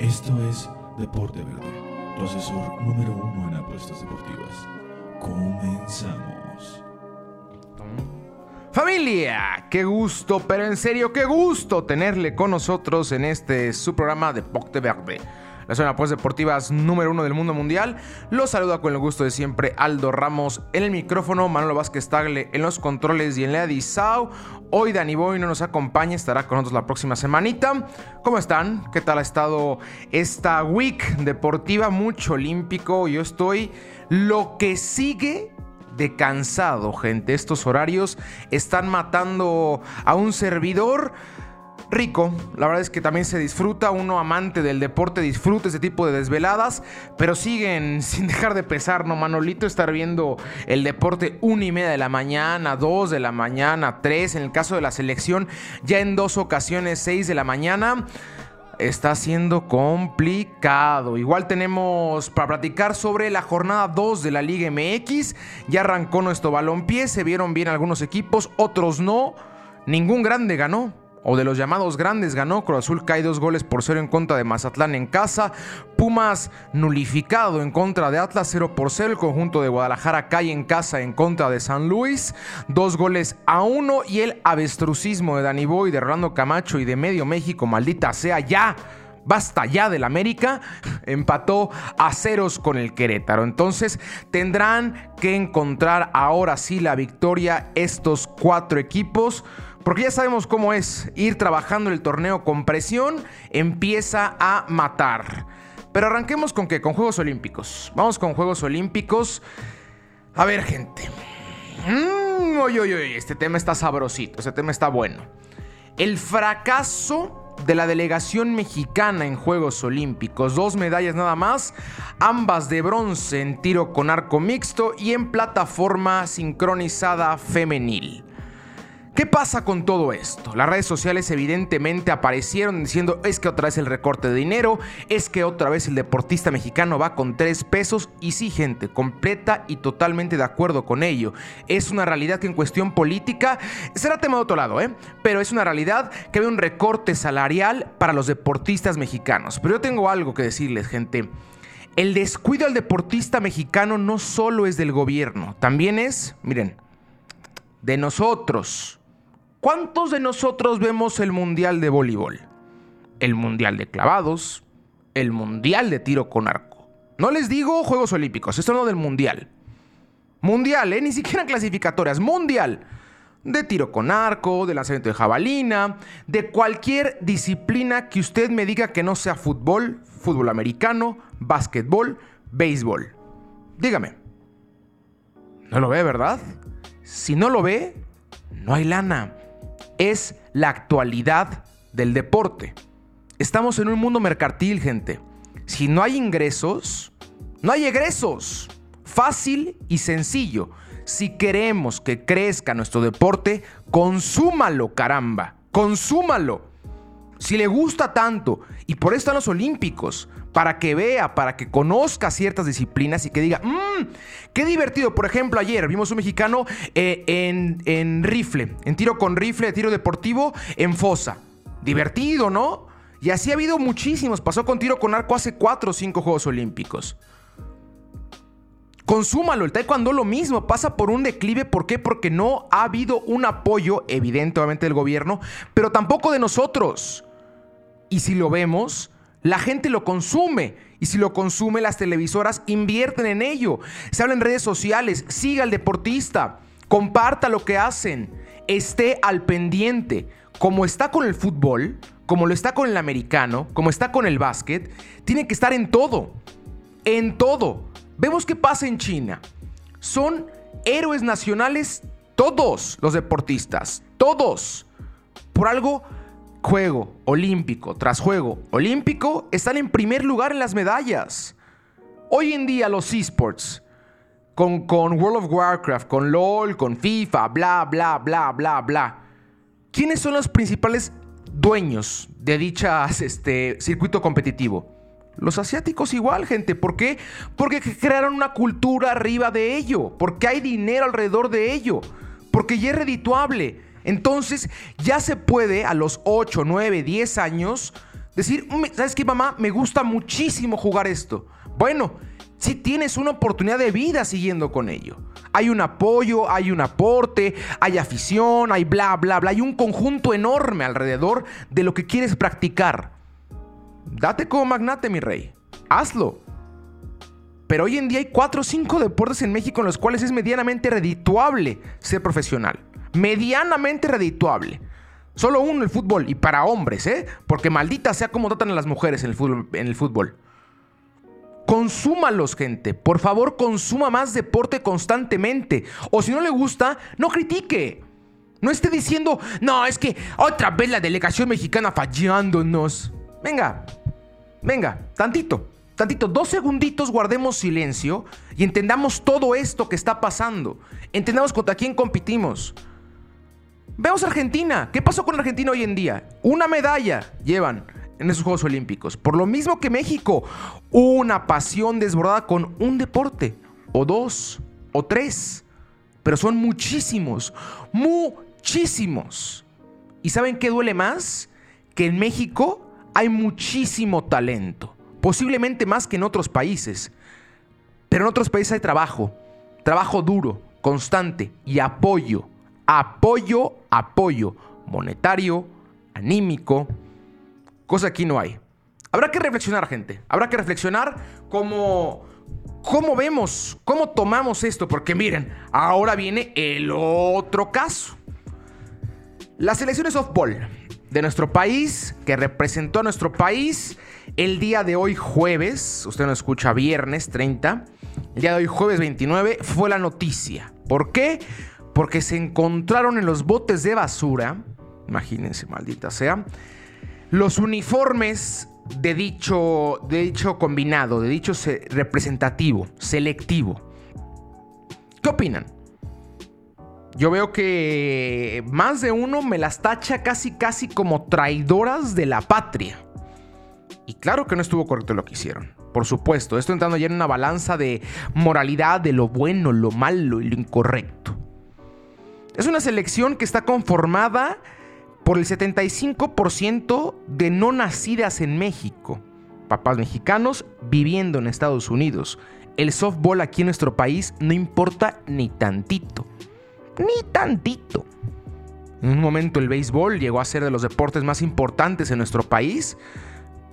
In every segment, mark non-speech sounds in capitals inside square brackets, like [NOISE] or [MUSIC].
Esto es Deporte Verde, tu asesor número uno en apuestas deportivas. Comenzamos. Familia, qué gusto, pero en serio, qué gusto tenerle con nosotros en este su programa Deporte Verde la zona pues deportivas número uno del mundo mundial. Los saluda con el gusto de siempre Aldo Ramos en el micrófono, Manolo Vázquez Tagle en los controles y en la edición. Hoy Dani Boy no nos acompaña, estará con nosotros la próxima semanita. ¿Cómo están? ¿Qué tal ha estado esta week deportiva? Mucho olímpico. Yo estoy lo que sigue de cansado, gente. Estos horarios están matando a un servidor rico. La verdad es que también se disfruta. Uno amante del deporte disfruta ese tipo de desveladas. Pero siguen [LAUGHS] sin dejar de pesar, ¿no? Manolito estar viendo el deporte una y media de la mañana, dos de la mañana, tres. En el caso de la selección, ya en dos ocasiones, seis de la mañana. Está siendo complicado. Igual tenemos para platicar sobre la jornada 2 de la Liga MX. Ya arrancó nuestro balompié. Se vieron bien algunos equipos, otros no. Ningún grande ganó o de los llamados grandes ganó. Cruz Azul cae dos goles por cero en contra de Mazatlán en casa. Pumas nulificado en contra de Atlas 0 por 0. El conjunto de Guadalajara cae en casa en contra de San Luis. Dos goles a uno. Y el avestrucismo de Dani Boy, de Rolando Camacho y de Medio México, maldita sea ya. Basta ya del América, [LAUGHS] empató a ceros con el Querétaro. Entonces tendrán que encontrar ahora sí la victoria estos cuatro equipos. Porque ya sabemos cómo es ir trabajando el torneo con presión, empieza a matar. Pero arranquemos con qué? Con Juegos Olímpicos. Vamos con Juegos Olímpicos. A ver, gente. Mm, este tema está sabrosito, este tema está bueno. El fracaso de la delegación mexicana en Juegos Olímpicos. Dos medallas nada más, ambas de bronce en tiro con arco mixto y en plataforma sincronizada femenil. ¿Qué pasa con todo esto? Las redes sociales evidentemente aparecieron diciendo es que otra vez el recorte de dinero, es que otra vez el deportista mexicano va con tres pesos y sí gente, completa y totalmente de acuerdo con ello. Es una realidad que en cuestión política será tema de otro lado, ¿eh? Pero es una realidad que hay un recorte salarial para los deportistas mexicanos. Pero yo tengo algo que decirles gente. El descuido al deportista mexicano no solo es del gobierno, también es, miren, de nosotros ¿Cuántos de nosotros vemos el Mundial de Voleibol? El Mundial de Clavados, el Mundial de Tiro con Arco. No les digo Juegos Olímpicos, esto no del Mundial. Mundial, ¿eh? Ni siquiera clasificatorias, Mundial. De tiro con arco, de lanzamiento de jabalina, de cualquier disciplina que usted me diga que no sea fútbol, fútbol americano, básquetbol, béisbol. Dígame. ¿No lo ve, verdad? Si no lo ve, no hay lana es la actualidad del deporte. Estamos en un mundo mercantil, gente. Si no hay ingresos, no hay egresos. Fácil y sencillo. Si queremos que crezca nuestro deporte, consúmalo, caramba. Consúmalo. Si le gusta tanto, y por eso están los Olímpicos, para que vea, para que conozca ciertas disciplinas y que diga, mmm, qué divertido. Por ejemplo, ayer vimos un mexicano eh, en, rifle, en tiro con rifle, tiro deportivo, en fosa. Divertido, ¿no? Y así ha habido muchísimos. Pasó con tiro con arco hace cuatro o cinco Juegos Olímpicos. Consúmalo, el taekwondo lo mismo, pasa por un declive, ¿por qué? Porque no ha habido un apoyo, evidentemente, del gobierno, pero tampoco de nosotros. Y si lo vemos, la gente lo consume. Y si lo consume, las televisoras invierten en ello. Se habla en redes sociales, siga al deportista, comparta lo que hacen, esté al pendiente. Como está con el fútbol, como lo está con el americano, como está con el básquet, tiene que estar en todo. En todo. Vemos qué pasa en China. Son héroes nacionales todos los deportistas. Todos. Por algo juego olímpico tras juego olímpico están en primer lugar en las medallas. Hoy en día los esports, con, con World of Warcraft, con LOL, con FIFA, bla, bla, bla, bla, bla. ¿Quiénes son los principales dueños de dichas este, circuito competitivo? Los asiáticos igual, gente. ¿Por qué? Porque crearon una cultura arriba de ello. Porque hay dinero alrededor de ello. Porque ya es redituable. Entonces ya se puede a los 8, 9, 10 años Decir, ¿sabes qué, mamá? Me gusta muchísimo jugar esto. Bueno, si tienes una oportunidad de vida siguiendo con ello. Hay un apoyo, hay un aporte, hay afición, hay bla, bla, bla. Hay un conjunto enorme alrededor de lo que quieres practicar. Date como magnate, mi rey. Hazlo. Pero hoy en día hay cuatro o cinco deportes en México en los cuales es medianamente redituable ser profesional. Medianamente redituable. Solo uno, el fútbol. Y para hombres, ¿eh? Porque maldita sea como tratan a las mujeres en el fútbol. En el fútbol. Consúmalos, gente. Por favor, consuma más deporte constantemente. O si no le gusta, no critique. No esté diciendo, no, es que otra vez la delegación mexicana fallándonos. Venga, venga, tantito tantito, dos segunditos guardemos silencio y entendamos todo esto que está pasando. Entendamos contra quién competimos. Veamos Argentina. ¿Qué pasó con Argentina hoy en día? Una medalla llevan en esos Juegos Olímpicos. Por lo mismo que México, una pasión desbordada con un deporte, o dos, o tres. Pero son muchísimos, muchísimos. ¿Y saben qué duele más? Que en México hay muchísimo talento posiblemente más que en otros países. Pero en otros países hay trabajo, trabajo duro, constante y apoyo, apoyo, apoyo monetario, anímico, cosa aquí no hay. Habrá que reflexionar, gente. Habrá que reflexionar cómo, cómo vemos, cómo tomamos esto, porque miren, ahora viene el otro caso. Las selecciones softball de nuestro país, que representó a nuestro país el día de hoy jueves, usted no escucha viernes 30, el día de hoy jueves 29 fue la noticia. ¿Por qué? Porque se encontraron en los botes de basura, imagínense, maldita sea, los uniformes de dicho, de dicho combinado, de dicho representativo, selectivo. ¿Qué opinan? Yo veo que más de uno me las tacha casi casi como traidoras de la patria. Y claro que no estuvo correcto lo que hicieron. Por supuesto, esto entrando ya en una balanza de moralidad de lo bueno, lo malo y lo incorrecto. Es una selección que está conformada por el 75% de no nacidas en México. Papás mexicanos viviendo en Estados Unidos. El softball aquí en nuestro país no importa ni tantito ni tantito. En un momento el béisbol llegó a ser de los deportes más importantes en nuestro país,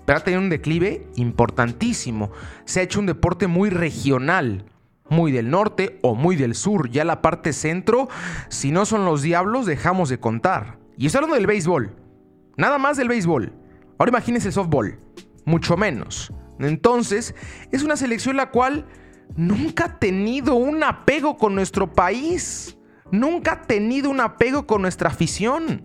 pero ha tenido un declive importantísimo. Se ha hecho un deporte muy regional, muy del norte o muy del sur. Ya la parte centro, si no son los diablos, dejamos de contar. Y estoy hablando del béisbol, nada más del béisbol. Ahora imagínense el softball, mucho menos. Entonces, es una selección la cual nunca ha tenido un apego con nuestro país nunca ha tenido un apego con nuestra afición.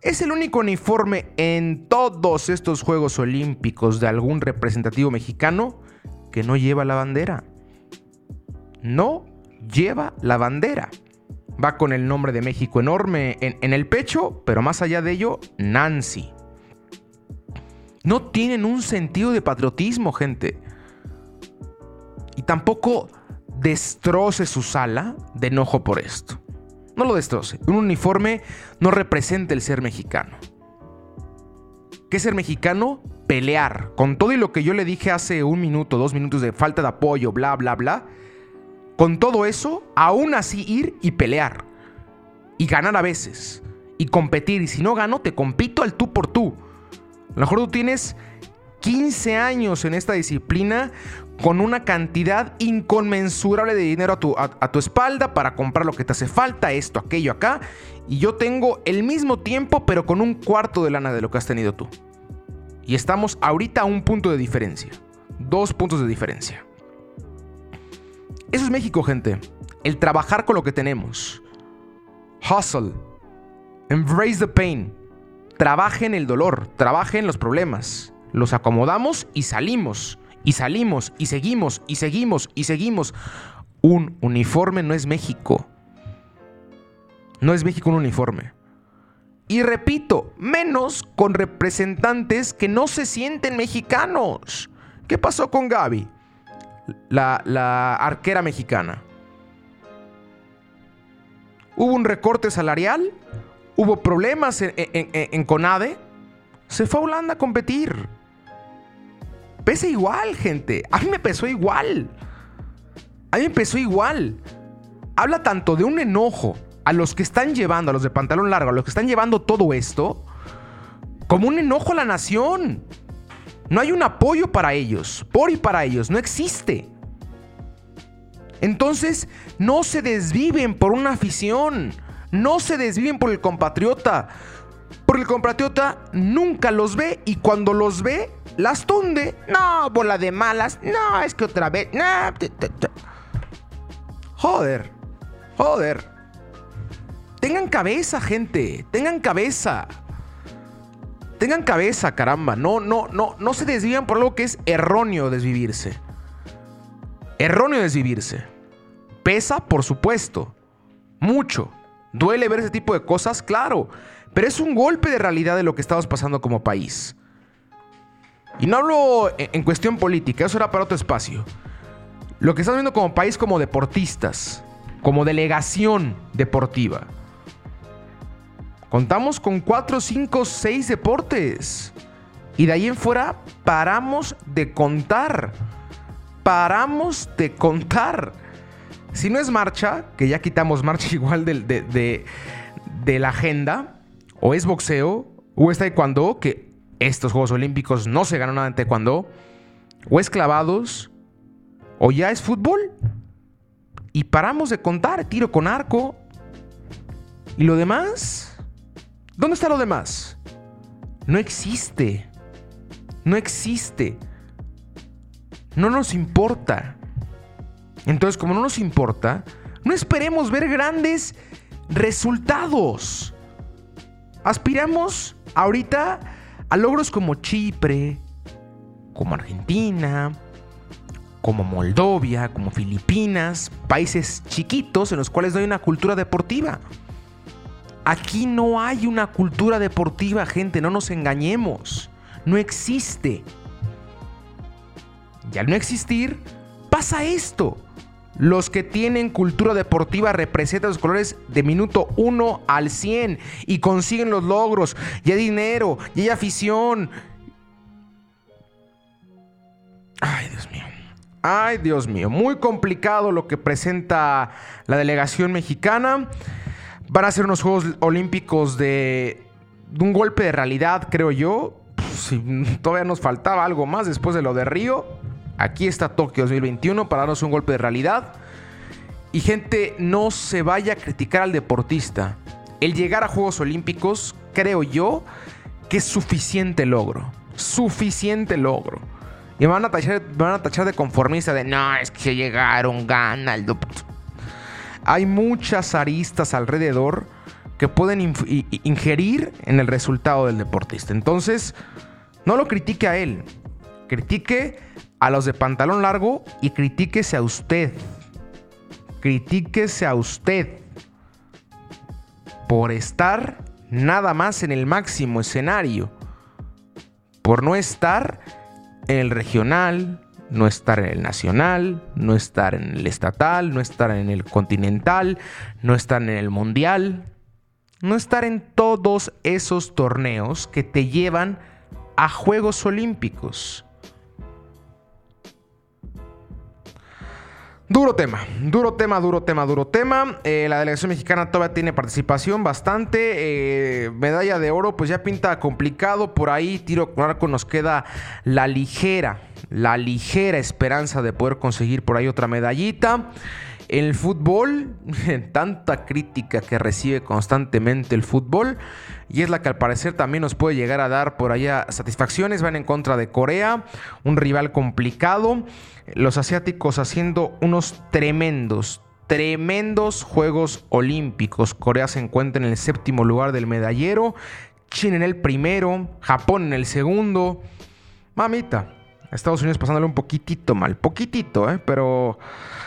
Es el único uniforme en todos estos Juegos Olímpicos de algún representativo mexicano que no lleva la bandera. No lleva la bandera. Va con el nombre de México enorme en, el pecho, pero más allá de ello, Nancy. No tienen un sentido de patriotismo, gente. Y tampoco destroce su sala de enojo por esto. No lo destroce. Un uniforme no representa el ser mexicano. ¿Qué es ser mexicano? Pelear. Con todo y lo que yo le dije hace un minuto, dos minutos de falta de apoyo, bla, bla, bla. Con todo eso, aún así ir y pelear. Y ganar a veces. Y competir. Y si no gano, te compito al tú por tú. A lo mejor tú tienes 15 años en esta disciplina con una cantidad inconmensurable de dinero a tu, a, tu, espalda para comprar lo que te hace falta, esto, aquello, acá. Y yo tengo el mismo tiempo, pero con un cuarto de lana de lo que has tenido tú. Y estamos ahorita a un punto de diferencia. Dos puntos de diferencia. Eso es México, gente. El trabajar con lo que tenemos. Hustle. Embrace the pain. Trabaje en el dolor. Trabaje en los problemas los acomodamos y salimos, y salimos, y seguimos, y seguimos, y seguimos. Un uniforme no es México. No es México un uniforme. Y repito, menos con representantes que no se sienten mexicanos. ¿Qué pasó con Gaby? La, arquera mexicana. Hubo un recorte salarial, hubo problemas en, en, Conade, se fue a Holanda a competir. Pesa igual, gente. A mí me pesó igual. A mí me pesó igual. Habla tanto de un enojo a los que están llevando, a los de pantalón largo, a los que están llevando todo esto, como un enojo a la nación. No hay un apoyo para ellos, por y para ellos, no existe. Entonces, no se desviven por una afición, no se desviven por el compatriota, porque el compatriota nunca los ve y cuando los ve, las tunde. No, bola de malas, no, es que otra vez. Joder, joder. Tengan cabeza, gente, tengan cabeza. Tengan cabeza, caramba. No, no, no, no se desvían por algo que es erróneo desvivirse. Erróneo desvivirse. Pesa, por supuesto. Mucho. Duele ver ese tipo de cosas, claro. Pero es un golpe de realidad de lo que estamos pasando como país. Y no hablo en cuestión política, eso era para otro espacio. Lo que estamos viendo como país como deportistas, como delegación deportiva. Contamos con 4, 5, 6 deportes. Y de ahí en fuera paramos de contar. Paramos de contar. Si no es marcha, que ya quitamos marcha [LAUGHS] igual de, de, de, la agenda, o es boxeo, o es taekwondo, que estos Juegos Olímpicos no se ganó nada en taekwondo, o es clavados, o ya es fútbol. Y paramos de contar tiro con arco. ¿Y lo demás? ¿Dónde está lo demás? No existe. No existe. No nos importa. Entonces, como no nos importa, no esperemos ver grandes resultados. Aspiramos ahorita a logros como Chipre, como Argentina, como Moldovia, como Filipinas, países chiquitos en los cuales no hay una cultura deportiva. Aquí no hay una cultura deportiva, gente, no nos engañemos. No existe. Y al no existir, pasa esto. Los que tienen cultura deportiva representan los colores de minuto 1 al 100 y consiguen los logros. Y hay dinero, y hay afición. Ay, Dios mío. Ay, Dios mío. Muy complicado lo que presenta la delegación mexicana. Van a ser unos Juegos Olímpicos de, un golpe de realidad, creo yo. Si todavía nos faltaba algo más después de lo de Río. Aquí está Tokio 2021 para darnos un golpe de realidad. Y gente, no se vaya a criticar al deportista. El llegar a Juegos Olímpicos, creo yo, que es suficiente logro. Suficiente logro. Y me van a tachar, van a tachar de conformista de no, es que llegaron, gana el hay muchas aristas alrededor que pueden ingerir en el resultado del deportista. Entonces, no lo critique a él, critique a los de pantalón largo y critíquese a usted. Critíquese a usted por estar nada más en el máximo escenario, por no estar en el regional, no estar en el nacional, no estar en el estatal, no estar en el continental, no estar en el mundial, no estar en todos esos torneos que te llevan a Juegos Olímpicos. Duro tema, duro tema, duro tema, duro tema. Eh, la delegación mexicana todavía tiene participación bastante. Eh, medalla de oro, pues ya pinta complicado. Por ahí, tiro con arco, nos queda la ligera, la ligera esperanza de poder conseguir por ahí otra medallita. El fútbol, [LAUGHS] tanta crítica que recibe constantemente el fútbol, y es la que al parecer también nos puede llegar a dar por allá satisfacciones. Van en contra de Corea, un rival complicado. Los asiáticos haciendo unos tremendos, tremendos Juegos Olímpicos. Corea se encuentra en el séptimo lugar del medallero, China en el primero, Japón en el segundo. Mamita, Estados Unidos pasándole un poquitito mal, poquitito, ¿eh? pero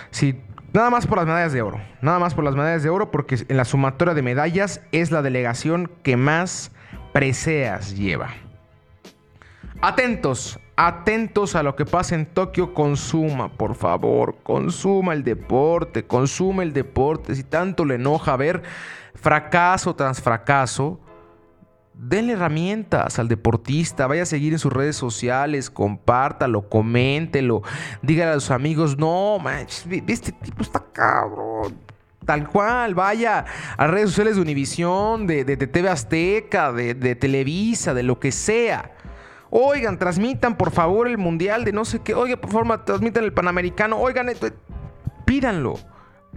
si Nada más por las medallas de oro. Nada más por las medallas de oro porque en la sumatoria de medallas es la delegación que más preseas lleva. Atentos, atentos a lo que pasa en Tokio. Consuma, por favor, consuma el deporte, consuma el deporte. Si tanto le enoja ver fracaso tras fracaso, denle herramientas al deportista, vaya a seguir en sus redes sociales, compártalo, coméntelo, dígale a sus amigos, no, manches, este tipo está cabrón. Tal cual, vaya a redes sociales de Univisión, de, de, TV Azteca, de, de Televisa, de lo que sea. Oigan, transmitan por favor el mundial de no sé qué. Oigan, por favor, transmitan el panamericano. Oigan. Pídanlo,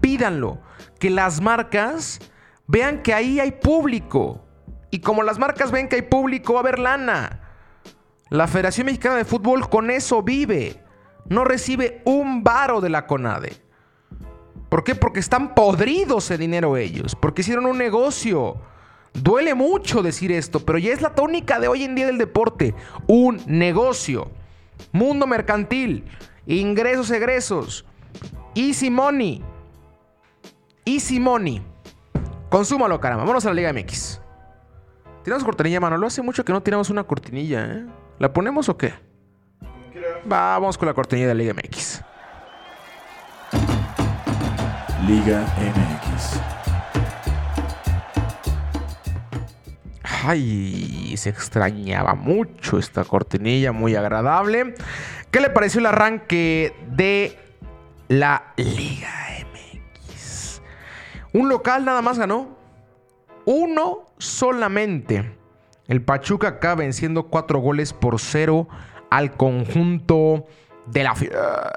pídanlo. Que las marcas vean que ahí hay público. Y como las marcas ven que hay público, va a haber lana. La Federación Mexicana de Fútbol con eso vive. No recibe un varo de la CONADE. ¿Por qué? Porque están podridos de dinero ellos. Porque hicieron un negocio. Duele mucho decir esto, pero ya es la tónica de hoy en día del deporte. Un negocio. Mundo mercantil. Ingresos, egresos. Easy money. Easy money. Consúmalo, caramba. Vámonos a la Liga MX. ¿Tenemos cortinilla, Manolo? Hace mucho que no tenemos una cortinilla, ¿eh? ¿La ponemos o qué? Vamos con la cortinilla de Liga MX. Liga MX. Ay, se extrañaba mucho esta cortinilla, muy agradable. ¿Qué le pareció el arranque de la Liga MX? Un local nada más ganó. Uno solamente. El Pachuca acaba venciendo cuatro goles por cero al conjunto de la Fiera.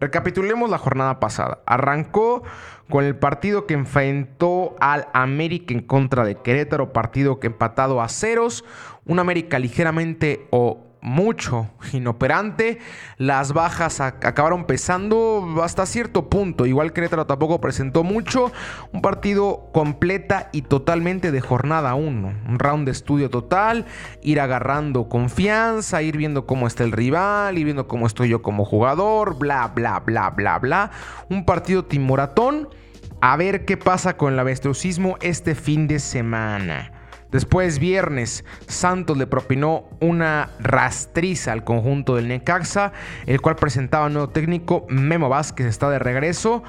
Recapitulemos la jornada pasada. Arrancó con el partido que enfrentó al América en contra de Querétaro, partido que empatado a ceros. Un América ligeramente o mucho inoperante. Las bajas acabaron pesando hasta cierto punto. Igual Querétaro tampoco presentó mucho. Un partido completa y totalmente de jornada 1. Un round de estudio total. Ir agarrando confianza, ir viendo cómo está el rival, ir viendo cómo estoy yo como jugador. Bla, bla, bla, bla, bla. Un partido timoratón. A ver qué pasa con el avestrusismo este fin de semana. Después, viernes, Santos le propinó una rastriza al conjunto del Necaxa, el cual presentaba un nuevo técnico, Memo Vázquez está de regreso.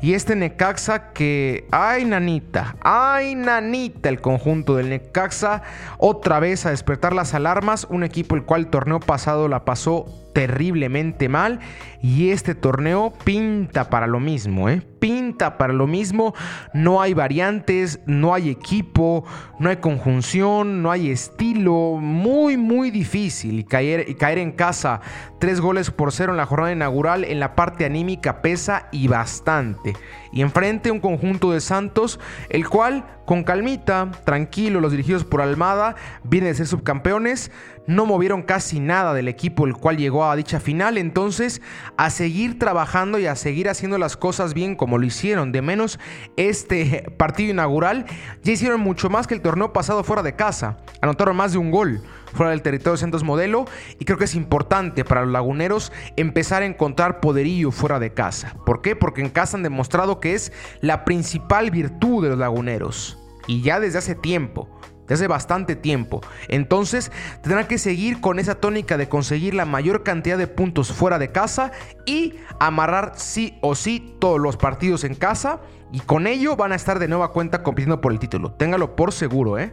Y este Necaxa que, ay nanita, ay nanita, el conjunto del Necaxa, otra vez a despertar las alarmas, un equipo el cual el torneo pasado la pasó terriblemente mal y este torneo pinta para lo mismo, ¿eh? Pinta para lo mismo, no hay variantes, no hay equipo, no hay conjunción, no hay estilo, muy muy difícil y caer, y caer en casa tres goles por cero en la jornada inaugural en la parte anímica pesa y bastante. Y enfrente un conjunto de Santos, el cual con calmita, tranquilo, los dirigidos por Almada, viene de ser subcampeones, no movieron casi nada del equipo el cual llegó a dicha final, entonces a seguir trabajando y a seguir haciendo las cosas bien como lo hicieron, de menos este [LAUGHS] partido inaugural, ya hicieron mucho más que el torneo pasado fuera de casa, anotaron más de un gol fuera del territorio de Santos Modelo. Y creo que es importante para los laguneros empezar a encontrar poderío fuera de casa. ¿Por qué? Porque en casa han demostrado que es la principal virtud de los laguneros. Y ya desde hace tiempo desde bastante tiempo. Entonces tendrán que seguir con esa tónica de conseguir la mayor cantidad de puntos fuera de casa y amarrar sí o sí todos los partidos en casa. Y con ello van a estar de nueva cuenta compitiendo por el título. Téngalo por seguro, ¿eh?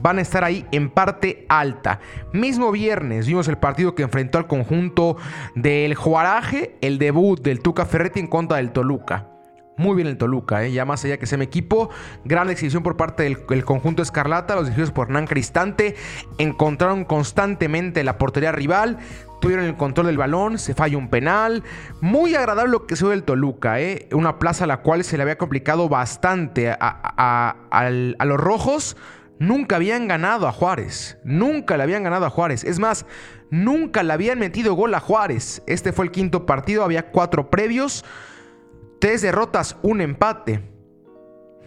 Van a estar ahí en parte alta. Mismo viernes vimos el partido que enfrentó al conjunto del Juaraje, el debut del Tuca Ferretti en contra del Toluca. Muy bien el Toluca, ¿eh? ya más allá que sea mi equipo. Gran exhibición por parte del, conjunto Escarlata, los dirigidos por Nan Cristante. Encontraron constantemente la portería rival. Tuvieron el control del balón, se falla un penal. Muy agradable lo que se ve el Toluca, ¿eh? una plaza a la cual se le había complicado bastante a, a los rojos. Nunca habían ganado a Juárez. Nunca le habían ganado a Juárez. Es más, nunca le habían metido gol a Juárez. Este fue el quinto partido, había cuatro previos. Tres derrotas, un empate.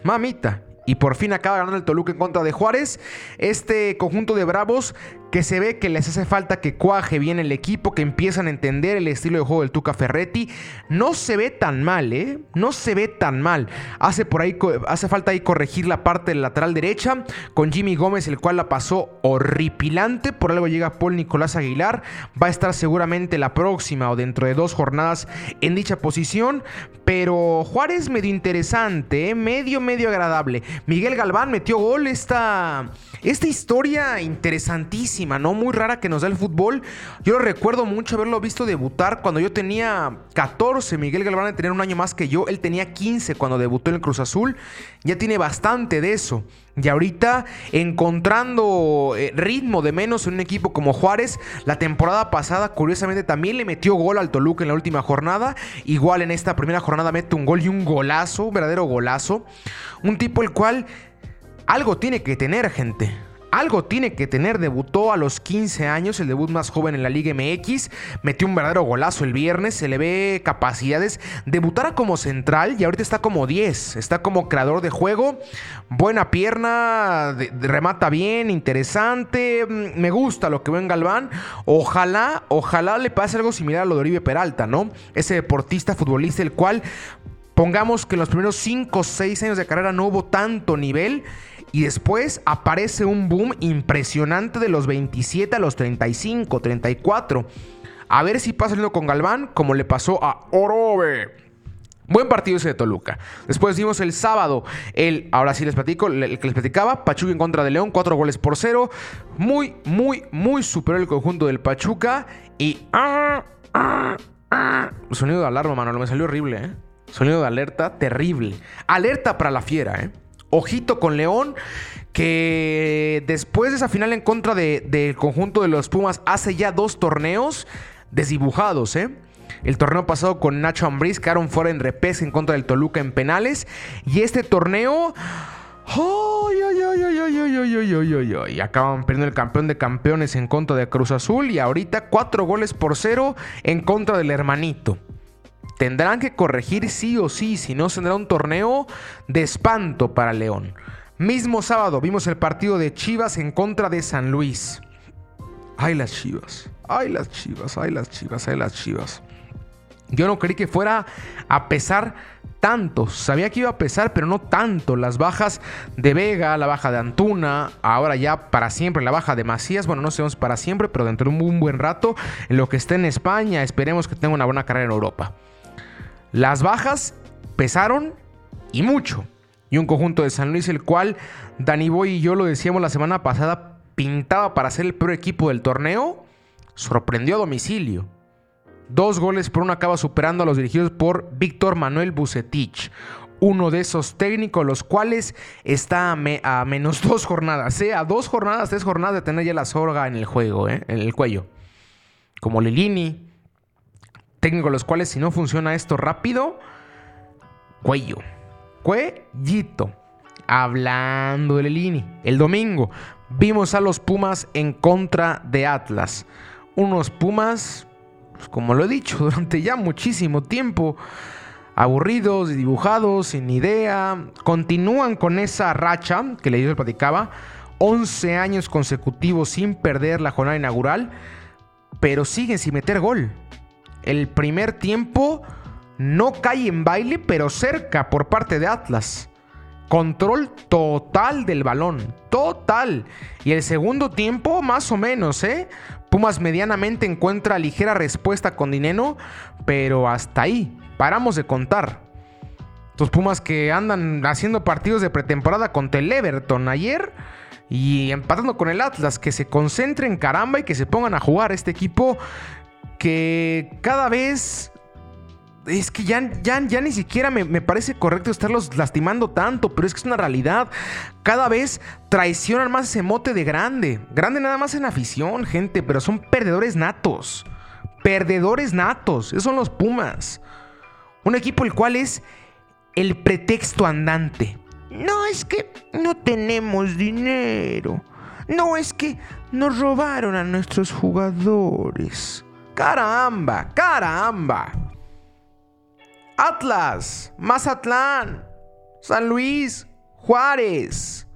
Mamita. Y por fin acaba ganando el Toluca en contra de Juárez. Este conjunto de Bravos que se ve que les hace falta que cuaje bien el equipo, que empiezan a entender el estilo de juego del Tuca Ferretti. No se ve tan mal, ¿eh? No se ve tan mal. Hace por ahí, hace falta ahí corregir la parte lateral derecha con Jimmy Gómez, el cual la pasó horripilante. Por algo llega Paul Nicolás Aguilar. Va a estar seguramente la próxima o dentro de dos jornadas en dicha posición. Pero Juárez medio interesante, ¿eh? medio, medio agradable. Miguel Galván metió gol esta, esta historia interesantísima ¿no? Muy rara que nos da el fútbol. Yo recuerdo mucho haberlo visto debutar cuando yo tenía 14. Miguel Galván tener un año más que yo. Él tenía 15 cuando debutó en el Cruz Azul. Ya tiene bastante de eso. Y ahorita encontrando eh, ritmo de menos en un equipo como Juárez, la temporada pasada curiosamente también le metió gol al Toluca en la última jornada. Igual en esta primera jornada mete un gol y un golazo, un verdadero golazo. Un tipo el cual algo tiene que tener gente algo tiene que tener. Debutó a los 15 años, el debut más joven en la Liga MX. Metió un verdadero golazo el viernes. Se le ve capacidades. Debutara como central y ahorita está como 10. Está como creador de juego. Buena pierna. remata bien. Interesante. Mm, me gusta lo que ve en Galván. Ojalá, ojalá le pase algo similar a lo de Oribe Peralta, ¿no? Ese deportista, futbolista, el cual. Pongamos que en los primeros 5 o 6 años de carrera no hubo tanto nivel y después aparece un boom impresionante de los 27 a los 35, 34. A ver si pasa con Galván como le pasó a Orobe. Buen partido ese de Toluca. Después vimos el sábado, el, ahora sí les platico, el que les platicaba, Pachuca en contra de León, cuatro goles por cero. Muy, muy, muy superior el conjunto del Pachuca. Y... Ah, ah, ah. Sonido de alarma, mano, me salió horrible, ¿eh? Sonido de alerta, terrible. Alerta para la fiera, ¿eh? Ojito con León, que después de esa final en contra del conjunto de los Pumas hace ya dos torneos desdibujados, ¿eh? El torneo pasado con Nacho Ambriz quedaron fuera en repes en contra del Toluca en penales. Y este torneo. Y acaban perdiendo el campeón de campeones en contra de Cruz Azul. Y ahorita cuatro goles por cero en contra del hermanito. Tendrán que corregir sí o sí, si no tendrá un torneo de espanto para León. Mismo sábado vimos el partido de Chivas en contra de San Luis. Ay las Chivas, ay las Chivas, ay las Chivas, ay las Chivas. Yo no creí que fuera a pesar tanto. Sabía que iba a pesar, pero no tanto. Las bajas de Vega, la baja de Antuna, ahora ya para siempre la baja de Macías. Bueno, no sabemos para siempre, pero dentro de un buen rato, en lo que esté en España, esperemos que tenga una buena carrera en Europa. Las bajas pesaron y mucho. Y un conjunto de San Luis, el cual Dani Boy y yo lo decíamos la semana pasada, pintaba para ser el peor equipo del torneo, sorprendió a domicilio. Dos goles por uno acaba superando a los dirigidos por Víctor Manuel Bucetich. Uno de esos técnicos, los cuales está a, menos [LAUGHS] dos jornadas, ¿eh? a dos jornadas, tres jornadas de tener ya la sorga en el juego, ¿eh? en el cuello. Como Lilini, técnicos los cuales si no funciona esto rápido, cuello, cuellito. Hablando de Lelini, el domingo vimos a los Pumas en contra de Atlas. Unos Pumas, pues, como lo he dicho [LAUGHS] durante ya muchísimo tiempo, aburridos, dibujados, sin idea. Continúan con esa racha que les platicaba. 11 años consecutivos sin perder la jornada inaugural, pero siguen sin meter gol. El primer tiempo no cae en baile, pero cerca por parte de Atlas. Control total del balón, total. Y el segundo tiempo, más o menos, ¿eh? Pumas medianamente encuentra ligera respuesta con Dineno, pero hasta ahí, paramos de contar. Los Pumas que andan haciendo partidos de pretemporada contra el Everton ayer y empatando con el Atlas, que se concentren caramba y que se pongan a jugar. Este equipo que cada vez es que ya, ya, ya ni siquiera me, parece correcto estarlos lastimando tanto, pero es que es una realidad. Cada vez traicionan más ese mote de grande. Grande nada más en afición, gente, pero son perdedores natos. Perdedores natos. Esos son los Pumas. Un equipo el cual es el pretexto andante. No es que no tenemos dinero. No es que nos robaron a nuestros jugadores. Caramba, caramba. Atlas, Mazatlán, San Luis, Juárez.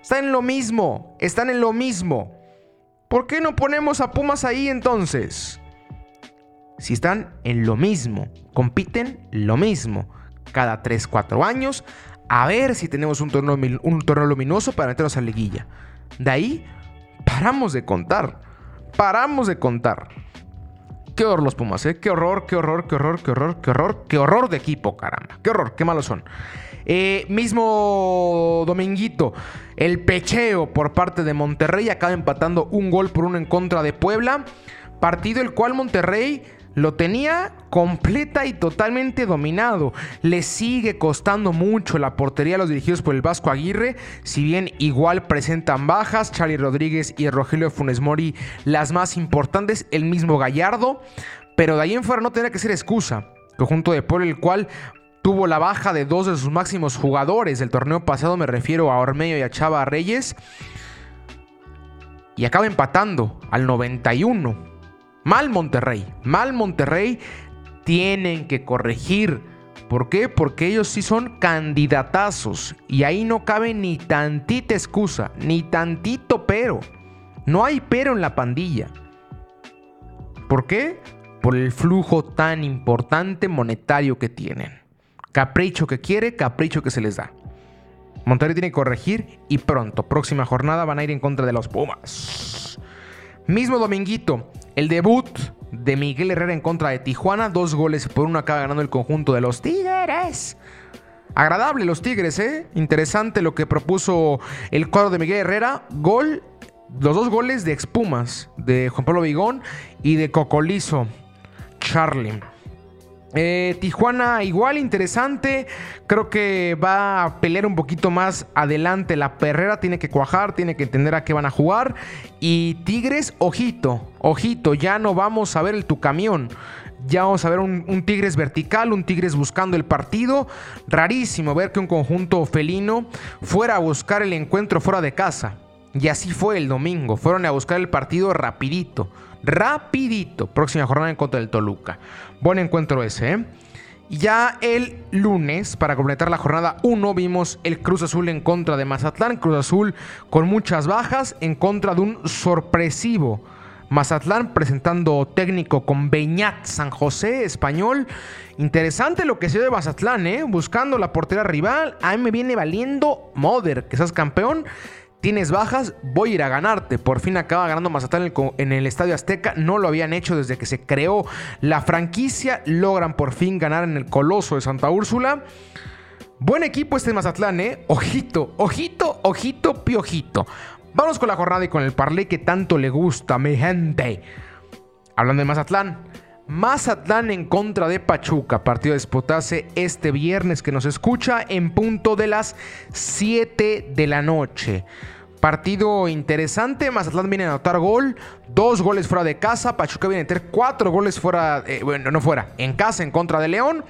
Están en lo mismo, están en lo mismo. ¿Por qué no ponemos a Pumas ahí entonces? Si están en lo mismo, compiten lo mismo, cada 3-4 años, a ver si tenemos un torneo, un torneo luminoso para meternos a liguilla. De ahí, paramos de contar. Paramos de contar. Qué horror los Pumas, ¿eh? Qué horror, qué horror, qué horror, qué horror, qué horror, qué horror de equipo, caramba. Qué horror, qué malos son. Eh, mismo Dominguito, el pecheo por parte de Monterrey acaba empatando un gol por uno en contra de Puebla. Partido el cual Monterrey lo tenía completa y totalmente dominado. Le sigue costando mucho la portería a los dirigidos por el Vasco Aguirre. Si bien igual presentan bajas, Charlie Rodríguez y Rogelio Funes Mori las más importantes, el mismo Gallardo. Pero de ahí en fuera no tendría que ser excusa. Conjunto de Puebla, el cual tuvo la baja de dos de sus máximos jugadores del torneo pasado, me refiero a Ormeño y a Chava Reyes. Y acaba empatando al 91. Mal Monterrey, mal Monterrey, tienen que corregir. ¿Por qué? Porque ellos sí son candidatazos y ahí no cabe ni tantita excusa, ni tantito pero. No hay pero en la pandilla. ¿Por qué? Por el flujo tan importante monetario que tienen. Capricho que quiere, capricho que se les da. Monterrey tiene que corregir y pronto, próxima jornada, van a ir en contra de los Pumas. Mismo dominguito, el debut de Miguel Herrera en contra de Tijuana, dos goles por uno acaba ganando el conjunto de los Tigres. Agradable los Tigres, ¿eh? Interesante lo que propuso el cuadro de Miguel Herrera. Gol, los dos goles de Expumas, de Juan Pablo Vigón y de Cocolizo, Charlie. Eh, Tijuana igual interesante, creo que va a pelear un poquito más adelante. La perrera tiene que cuajar, tiene que entender a qué van a jugar. Y Tigres, ojito, ojito, ya no vamos a ver el tu camión. Ya vamos a ver un, un, Tigres vertical, un Tigres buscando el partido. Rarísimo ver que un conjunto felino fuera a buscar el encuentro fuera de casa. Y así fue el domingo. Fueron a buscar el partido rapidito. Rapidito. Próxima jornada en contra del Toluca. Buen encuentro ese, ¿eh? Ya el lunes, para completar la jornada 1, vimos el Cruz Azul en contra de Mazatlán. Cruz Azul con muchas bajas en contra de un sorpresivo Mazatlán presentando técnico con Beñat San José, español. Interesante lo que se dio de Mazatlán, ¿eh? Buscando la portera rival. A mí me viene valiendo Moder, que seas campeón tienes bajas, voy a ir a ganarte. Por fin acaba ganando Mazatlán en el, Estadio Azteca. No lo habían hecho desde que se creó la franquicia. Logran por fin ganar en el Coloso de Santa Úrsula. Buen equipo este Mazatlán, ¿eh? Ojito, ojito, ojito, piojito. Vamos con la jornada y con el parlé que tanto le gusta, mi gente. Hablando de Mazatlán. Mazatlán en contra de Pachuca. Partido de disputase este viernes que nos escucha en punto de las 7 de la noche. Partido interesante. Mazatlán viene a anotar gol. Dos goles fuera de casa. Pachuca viene a meter cuatro goles fuera. Eh, bueno, no fuera. En casa en contra de León.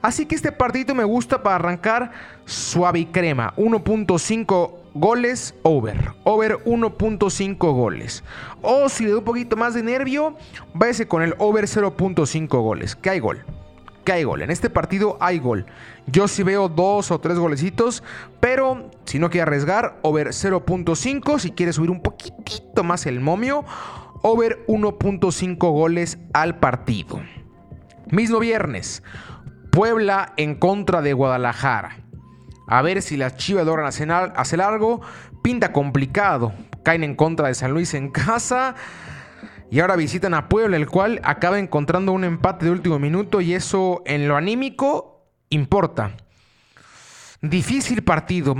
Así que este partido me gusta para arrancar suave y crema. 1.5 goles over. Over 1.5 goles. O si le doy un poquito más de nervio, váyase con el over 0.5 goles. Que hay gol. Que hay gol. En este partido hay gol. Yo sí veo dos o tres golecitos. Pero si no quiere arriesgar, over 0.5. Si quiere subir un poquitito más el momio, over 1.5 goles al partido. Mismo viernes. Puebla en contra de Guadalajara. A ver si las Chivas logran hacer algo. Pinta complicado. Caen en contra de San Luis en casa. Y ahora visitan a Puebla, el cual acaba encontrando un empate de último minuto. Y eso en lo anímico importa. Difícil partido.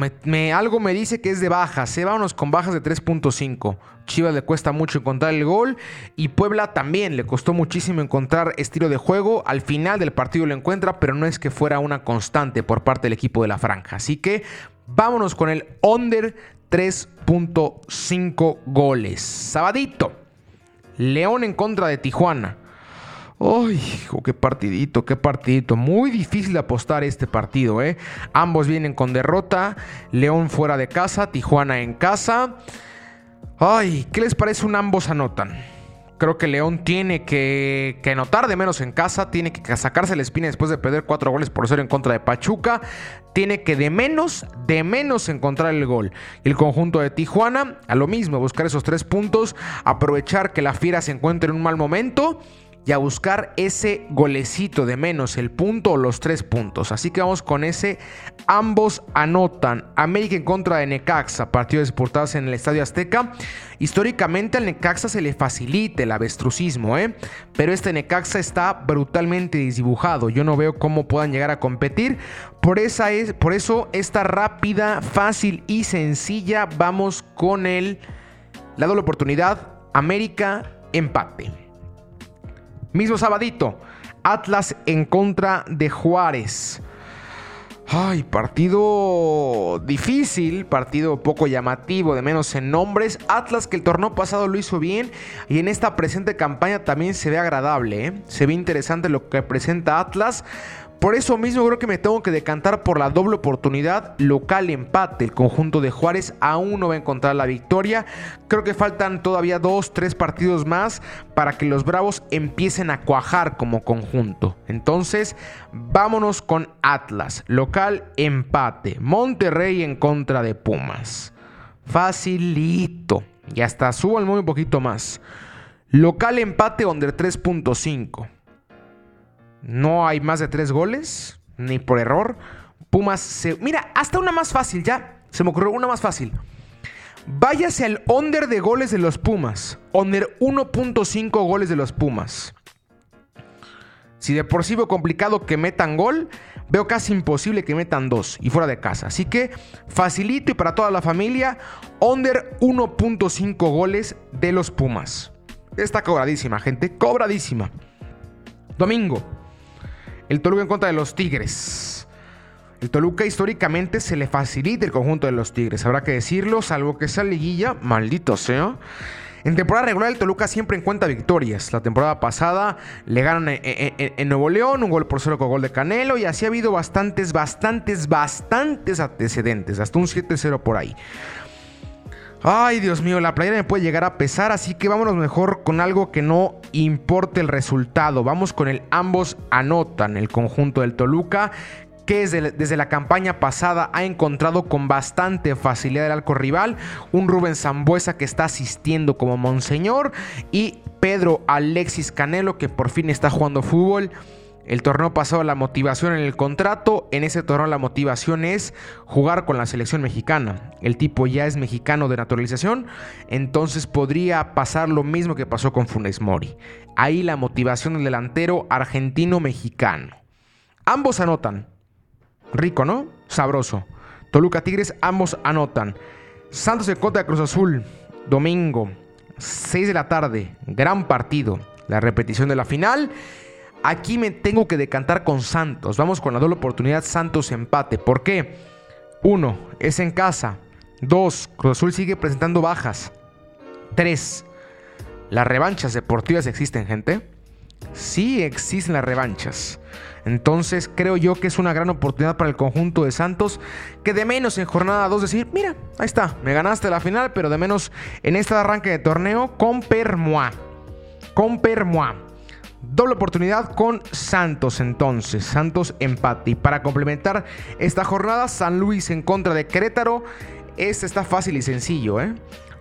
Algo me dice que es de bajas. Se vámonos con bajas de 3.5. Chivas le cuesta mucho encontrar el gol. Y Puebla también le costó muchísimo encontrar estilo de juego. Al final del partido lo encuentra, pero no es que fuera una constante por parte del equipo de la franja. Así que vámonos con el under 3.5 goles. Sabadito. León en contra de Tijuana. ¡Ay, qué partidito, qué partidito! Muy difícil apostar este partido, ¿eh? Ambos vienen con derrota. León fuera de casa, Tijuana en casa. ¡Ay! ¿Qué les parece un ambos anotan? Creo que León tiene que, que, anotar de menos en casa, tiene que sacarse la espina después de perder cuatro goles por cero en contra de Pachuca, tiene que de menos, de menos encontrar el gol. El conjunto de Tijuana, a lo mismo, buscar esos tres puntos, aprovechar que la Fiera se encuentre en un mal momento y a buscar ese golecito de menos, el punto o los tres puntos. Así que vamos con ese. Ambos anotan. América en contra de Necaxa, partido disputados en el Estadio Azteca. Históricamente al Necaxa se le facilita el avestrucismo, ¿eh? pero este Necaxa está brutalmente desdibujado. Yo no veo cómo puedan llegar a competir. Por, esa es, por eso, esta rápida, fácil y sencilla, vamos con el, la doble oportunidad. América empate. Mismo sabadito, Atlas en contra de Juárez. Ay, partido difícil, partido poco llamativo, de menos en nombres. Atlas que el torneo pasado lo hizo bien y en esta presente campaña también se ve agradable. ¿eh? Se ve interesante lo que presenta Atlas. Por eso mismo creo que me tengo que decantar por la doble oportunidad local empate. El conjunto de Juárez aún no va a encontrar la victoria. Creo que faltan todavía dos, tres partidos más para que los Bravos empiecen a cuajar como conjunto. Entonces, vámonos con Atlas. Local empate. Monterrey en contra de Pumas. Facilito. Y hasta subo el un poquito más. Local empate under 3.5. No hay más de tres goles, ni por error. Pumas se... Mira, hasta una más fácil, ya. Se me ocurrió una más fácil. Váyase al under de goles de los Pumas. Under 1.5 goles de los Pumas. Si de por sí veo complicado que metan gol, veo casi imposible que metan dos y fuera de casa. Así que facilito y para toda la familia, under 1.5 goles de los Pumas. Está cobradísima, gente, cobradísima. Domingo, el Toluca en contra de los Tigres. El Toluca históricamente se le facilita el conjunto de los Tigres, habrá que decirlo, salvo que sea liguilla, maldito sea. En temporada regular el Toluca siempre encuentra victorias. La temporada pasada le ganan en, Nuevo León, un gol por cero con gol de Canelo y así ha habido bastantes, bastantes, bastantes antecedentes, hasta un 7-0 por ahí. Ay, Dios mío, la playera me puede llegar a pesar, así que vámonos mejor con algo que no importe el resultado. Vamos con el ambos anotan, el conjunto del Toluca, que desde, la campaña pasada ha encontrado con bastante facilidad el arco rival. Un Rubén Zambuesa que está asistiendo como Monseñor y Pedro Alexis Canelo que por fin está jugando fútbol. El torneo pasado la motivación en el contrato, en ese torneo la motivación es jugar con la selección mexicana. El tipo ya es mexicano de naturalización, entonces podría pasar lo mismo que pasó con Funes Mori. Ahí la motivación del delantero argentino-mexicano. Ambos anotan. Rico, ¿no? Sabroso. Toluca Tigres, ambos anotan. Santos en contra de Cruz Azul, domingo, 6 de la tarde, gran partido. La repetición de la final. Aquí me tengo que decantar con Santos. Vamos con la doble oportunidad Santos empate. ¿Por qué? Uno, es en casa. Dos, Cruz Azul sigue presentando bajas. Tres, las revanchas deportivas existen, gente. Sí existen las revanchas. Entonces creo yo que es una gran oportunidad para el conjunto de Santos que de menos en jornada 2 decir, mira, ahí está, me ganaste la final, pero de menos en este arranque de torneo con Permoa. Con Permoa. Doble oportunidad con Santos entonces. Santos empate. Y para complementar esta jornada, San Luis en contra de Querétaro. Este está fácil y sencillo, ¿eh?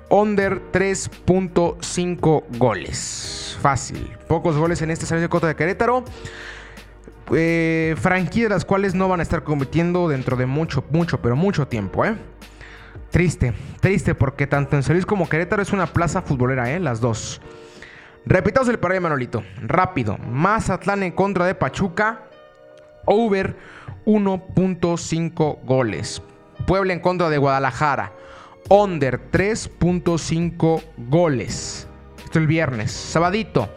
Under 3.5 goles. Fácil. Pocos goles en este servicio de contra de Querétaro. Eh, las cuales no van a estar compitiendo dentro de mucho, mucho, pero mucho tiempo, ¿eh? Triste, triste porque tanto en San Luis como Querétaro es una plaza futbolera, ¿eh? Las dos. Repitamos el partido, Manolito. Rápido. Mazatlán en contra de Pachuca. Over 1.5 goles. Puebla en contra de Guadalajara. Under 3.5 goles. Esto el viernes. Sabadito.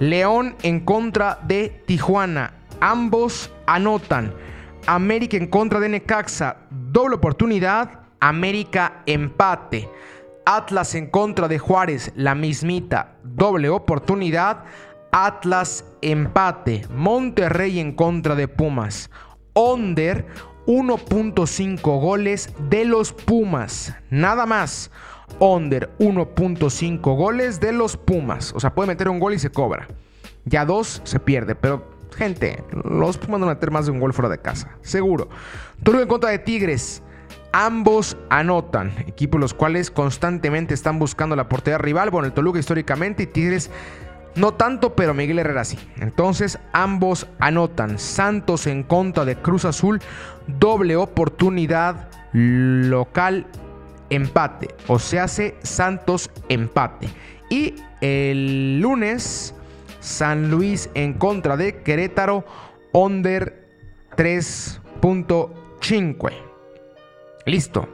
León en contra de Tijuana. Ambos anotan. América en contra de Necaxa. Doble oportunidad. América empate. Atlas en contra de Juárez, la mismita, doble oportunidad. Atlas empate. Monterrey en contra de Pumas. Onder 1.5 goles de los Pumas. Nada más. Under 1.5 goles de los Pumas. O sea, puede meter un gol y se cobra. Ya dos se pierde, pero gente, los Pumas van a meter más de un gol fuera de casa. Seguro. Toluca en contra de Tigres. Ambos anotan, equipos los cuales constantemente están buscando la portería rival. Bueno, el Toluca históricamente y Tigres no tanto, pero Miguel Herrera sí. Entonces, ambos anotan. Santos en contra de Cruz Azul, doble oportunidad local empate. O se hace Santos empate. Y el lunes, San Luis en contra de Querétaro, under 3.5. Listo.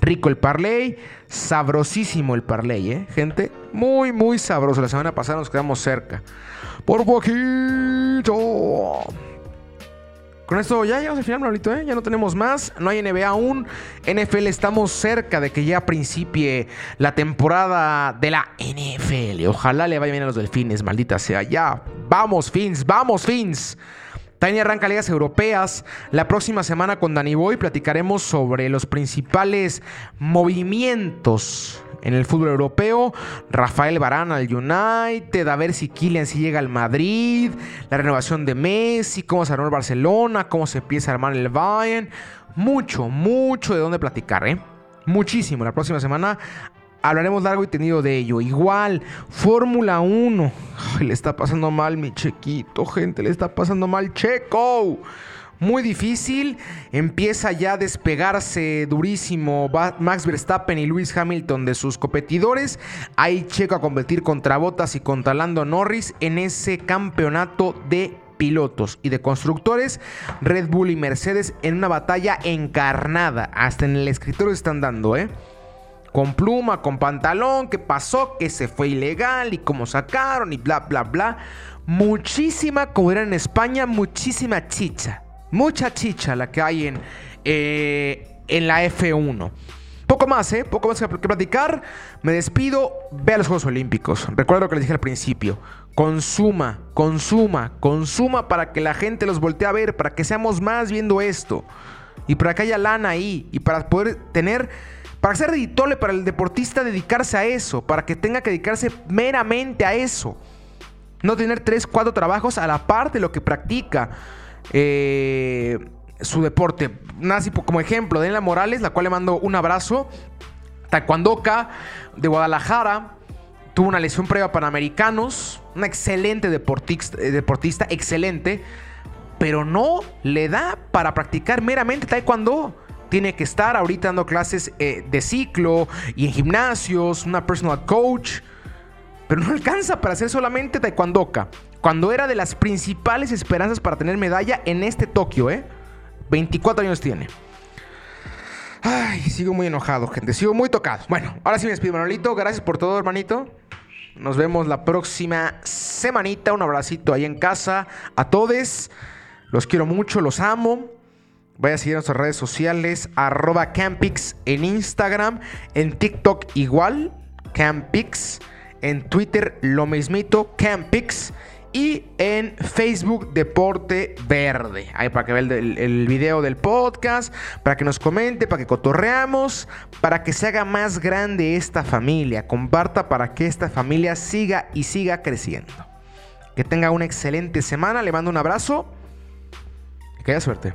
Rico el parlay, sabrosísimo el parlay, ¿eh? Gente, muy, muy sabroso. La semana pasada nos quedamos cerca. Por poquito. Con esto ya llegamos al final, Manolito, ¿eh? Ya no tenemos más. No hay NBA aún. NFL estamos cerca de que ya principie la temporada de la NFL. Ojalá le vaya bien a los delfines, maldita sea. Ya. Vamos, Fins, vamos, Fins. También arranca ligas europeas. La próxima semana con Danny Boy platicaremos sobre los principales movimientos en el fútbol europeo. Rafael Varane al United, a ver si Kylian si llega al Madrid, la renovación de Messi, cómo se armó el Barcelona, cómo se empieza a armar el Bayern. Mucho, mucho de dónde platicar, ¿eh? Muchísimo. La próxima semana hablaremos largo y tendido de ello. Igual, Fórmula 1. le está pasando mal mi chequito, gente. Le está pasando mal Checo. Muy difícil. Empieza ya a despegarse durísimo Max Verstappen y Lewis Hamilton de sus competidores. Ahí Checo a competir contra Bottas y contra Lando Norris en ese campeonato de pilotos y de constructores, Red Bull y Mercedes en una batalla encarnada. Hasta en el escritorio están dando, ¿eh? Con pluma, con pantalón, qué pasó, que se fue ilegal y cómo sacaron y bla, bla, bla. Muchísima, como era en España, muchísima chicha. Mucha chicha la que hay en, eh, en la F1. Poco más, ¿eh? Poco más que platicar. Me despido. Ve a los Juegos Olímpicos. Recuerdo lo que les dije al principio. Consuma, consuma, consuma para que la gente los voltee a ver, para que seamos más viendo esto. Y para que haya lana ahí. Y para poder tener para ser editable para el deportista dedicarse a eso, para que tenga que dedicarse meramente a eso. No tener tres, cuatro trabajos a la par de lo que practica eh, su deporte. Así como ejemplo, Daniela Morales, la cual le mando un abrazo. Taekwondoka de Guadalajara. Tuvo una lesión previa a Panamericanos. Una excelente deportista, eh, deportista excelente. Pero no le da para practicar meramente taekwondo tiene que estar ahorita dando clases eh, de ciclo y en gimnasios, una personal coach, pero no alcanza para hacer solamente taekwondoka, cuando era de las principales esperanzas para tener medalla en este Tokio, ¿eh? 24 años tiene. Ay, sigo muy enojado, gente. Sigo muy tocado. Bueno, ahora sí me despido, Manolito. Gracias por todo, hermanito. Nos vemos la próxima semanita. Un abracito ahí en casa. A todos. Los quiero mucho, los amo. Vaya a seguir nuestras redes sociales, arroba Campix en Instagram, en TikTok igual, Campix, en Twitter lo mismito, Campix. Y en Facebook Deporte Verde. Ahí para que vean el, el, video del podcast, para que nos comente, para que cotorreamos, para que se haga más grande esta familia. Comparta para que esta familia siga y siga creciendo. Que tenga una excelente semana. Le mando un abrazo. Y que haya suerte.